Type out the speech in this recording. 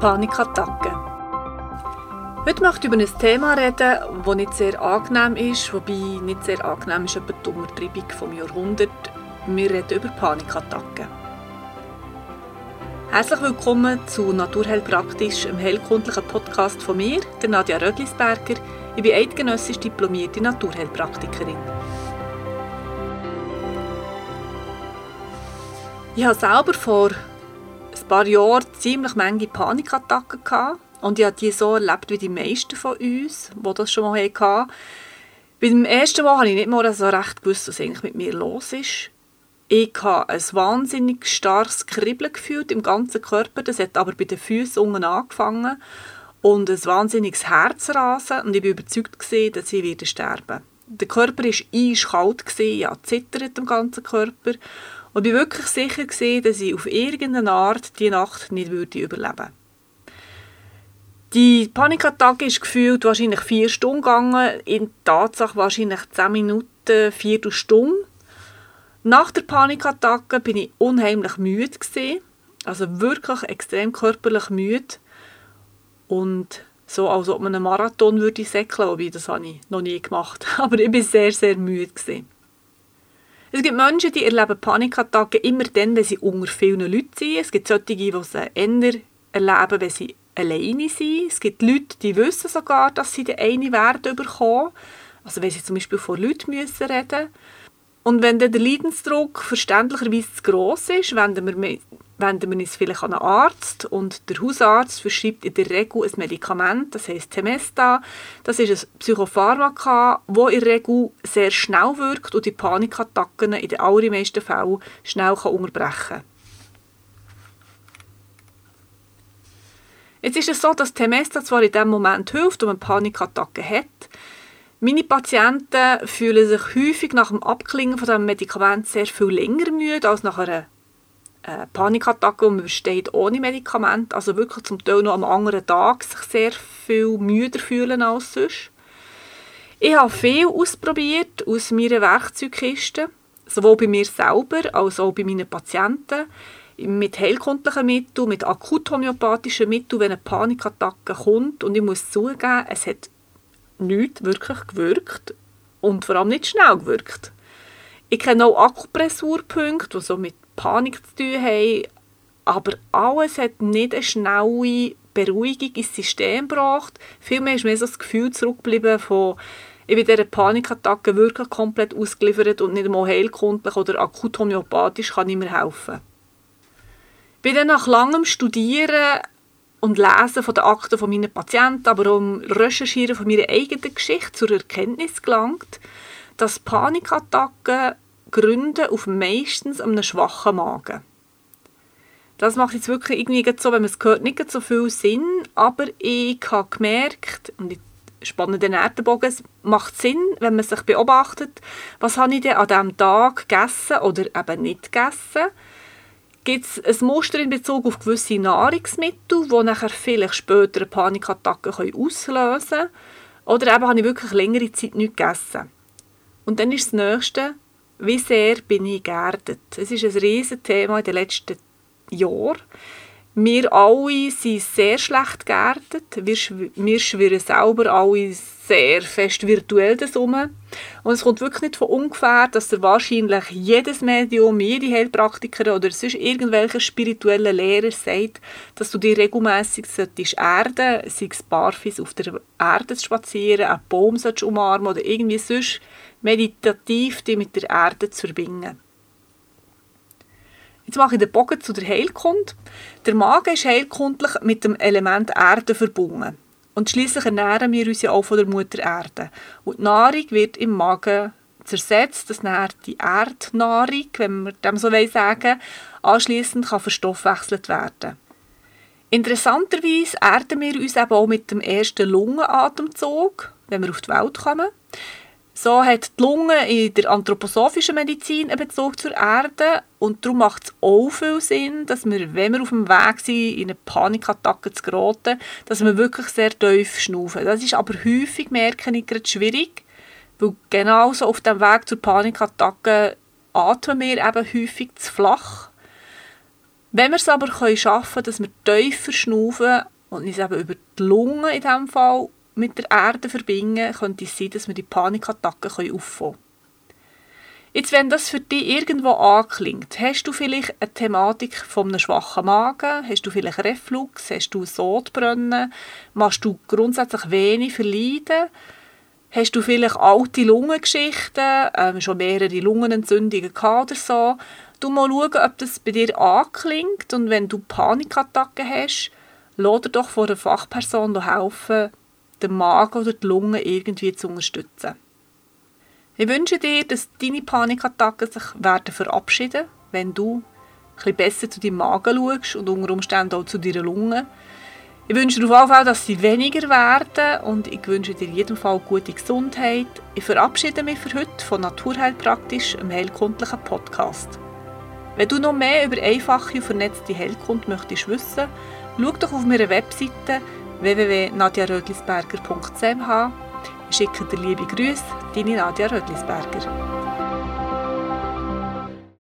Panikattacken. Heute möchte ich über ein Thema reden, das nicht sehr angenehm ist, wobei nicht sehr angenehm ist etwa die Untertreibung vom Jahrhundert. Wir reden über Panikattacken. Herzlich willkommen zu Naturheilpraktisch, einem heilkundlichen Podcast von mir, der Nadja Röglisberger. Ich bin eidgenössisch diplomierte Naturheilpraktikerin. Ich hatte selber vor ein paar Jahren ziemlich viele Panikattacken gehabt. Und ich habe die so erlebt wie die meisten von uns, die das schon mal hatten. Beim ersten Mal habe ich nicht mal so recht gewusst, was eigentlich mit mir los ist. Ich habe ein wahnsinnig starkes Kribbeln gefühlt im ganzen Körper. Das hat aber bei den Füßen unten angefangen. Und ein wahnsinniges Herzrasen. Und ich war überzeugt, dass ich wieder sterben Der Körper war eiskalt, ich zitterte im ganzen Körper. Und war wirklich sicher, gewesen, dass ich auf irgendeine Art die Nacht nicht würde überleben Die Panikattacke ist gefühlt wahrscheinlich vier Stunden gegangen, in Tatsache wahrscheinlich zehn Minuten, vier Stunden. Nach der Panikattacke bin ich unheimlich müde gewesen, also wirklich extrem körperlich müde und so, als ob man einen Marathon würde säckeln, wobei das habe ich noch nie gemacht, aber ich war sehr, sehr müde gewesen. Es gibt Menschen, die erleben Panikattacken immer dann, wenn sie unter vielen Leuten sind. Es gibt solche, die sie eher erleben, wenn sie alleine sind. Es gibt Leute, die wissen sogar, dass sie den einen Wert bekommen. Also wenn sie zum Beispiel vor Leuten müssen reden Und wenn dann der Leidensdruck verständlicherweise zu gross ist, wenden wir wenden wir uns vielleicht an einen Arzt und der Hausarzt verschreibt in der Regel ein Medikament, das heißt Temesta. Das ist ein Psychopharmaka, das in der Regel sehr schnell wirkt und die Panikattacken in den allermeisten Fällen schnell unterbrechen kann. Jetzt ist es so, dass Temesta zwar in dem Moment hilft, wenn man Panikattacken hat, meine Patienten fühlen sich häufig nach dem Abklingen von dem Medikament sehr viel länger müde als nach einer äh, Panikattacke, die man übersteht ohne Medikament, also wirklich zum Teil noch am anderen Tag sich sehr viel müder fühlen als sonst. Ich habe viel ausprobiert aus meiner Werkzeugkiste, sowohl bei mir selber als auch bei meinen Patienten, mit heilkundlichen Mitteln, mit akut homöopathischen Mitteln, wenn eine Panikattacke kommt. Und ich muss zugeben, es hat nichts wirklich gewirkt und vor allem nicht schnell gewirkt. Ich kenne auch Akupressurpunkte, die so mit Panik zu tun haben. Aber alles hat nicht eine schnelle Beruhigung ins System gebracht. Vielmehr ist mir so das Gefühl zurückgeblieben von ich bin dieser Panikattacke wirklich komplett ausgeliefert und nicht einmal heilkundlich oder akut homöopathisch kann ich mir helfen. Ich bin dann nach langem Studieren und Lesen von den Akten von meinen Patienten, aber auch Recherchieren von meiner eigenen Geschichte zur Erkenntnis gelangt, dass Panikattacken gründen auf meistens einem schwachen Magen. Das macht jetzt wirklich irgendwie so, wenn man es hört, nicht so viel Sinn, aber ich habe gemerkt, und ich spanne den Erdenbogen, es macht Sinn, wenn man sich beobachtet, was habe ich denn an diesem Tag gegessen oder eben nicht gegessen. Gibt es ein Muster in Bezug auf gewisse Nahrungsmittel, die nachher vielleicht später eine Panikattacke auslösen können? Oder eben habe ich wirklich längere Zeit nichts gegessen? Und dann ist das Nächste, wie sehr bin ich geerdet? Es ist ein riesiges Thema in den letzten Jahren. Wir alle sind sehr schlecht geerdet. Wir, wir schwirren selber alle sehr fest virtuell das. Und es kommt wirklich nicht von ungefähr, dass der wahrscheinlich jedes Medium, jede Heilpraktikerin oder sonst irgendwelcher spirituelle Lehrer sagt, dass du dich regelmässig solltest erden, sei es barfuß auf der Erde zu spazieren, einen Baum umarmen oder irgendwie sonst meditativ dich mit der Erde zu verbinden. Jetzt mache ich den Bogen zu der Heilkunde. Der Magen ist heilkundlich mit dem Element Erde verbunden. Und schließlich ernähren wir uns ja auch von der Mutter Erde. Und die Nahrung wird im Magen zersetzt, dass nachher die Erdnahrung, wenn man dem so sagen anschließend kann verstoffwechselt werden. Interessanterweise erden wir uns eben auch mit dem ersten Lungenatemzug, wenn wir auf die Welt kommen. So hat die Lunge in der anthroposophischen Medizin einen Bezug zur Erde und darum macht es auch viel Sinn, dass wir, wenn wir auf dem Weg sind, in eine Panikattacke zu geraten, dass wir wirklich sehr tief schnaufen. Das ist aber häufig, merke ich, gerade schwierig, weil genauso auf dem Weg zur Panikattacke atmen wir eben häufig zu flach Wenn wir es aber schaffen können, dass wir tiefer schnaufen und uns eben über die Lunge in diesem Fall mit der Erde verbinden, könnte es sein, dass wir die Panikattacken auffangen können. Jetzt, wenn das für dich irgendwo anklingt, hast du vielleicht eine Thematik von einem schwachen Magen, hast du vielleicht Reflux, hast du Sodbrennen, machst du grundsätzlich wenig verleiden, hast du vielleicht alte Lungengeschichten, ähm, schon mehrere Lungenentzündungen gehabt oder so. Du mal schauen, ob das bei dir anklingt. Und wenn du Panikattacken hast, lass doch von einer Fachperson helfen, den Magen oder die Lunge irgendwie zu unterstützen. Ich wünsche dir, dass deine Panikattacken sich werden verabschieden wenn du ein besser zu deinem Magen schaust und unter Umständen auch zu deiner Lunge. Ich wünsche dir auf jeden Fall, dass sie weniger werden und ich wünsche dir in jedem Fall gute Gesundheit. Ich verabschiede mich für heute von Naturheilpraktisch, einem heilkundlichen Podcast. Wenn du noch mehr über einfache und vernetzte Heilkunde möchtest wissen, schau doch auf meiner Webseite www.nadiarödlisberger.ch. Ich schicke dir liebe Grüße, deine Nadia Rödlisberger.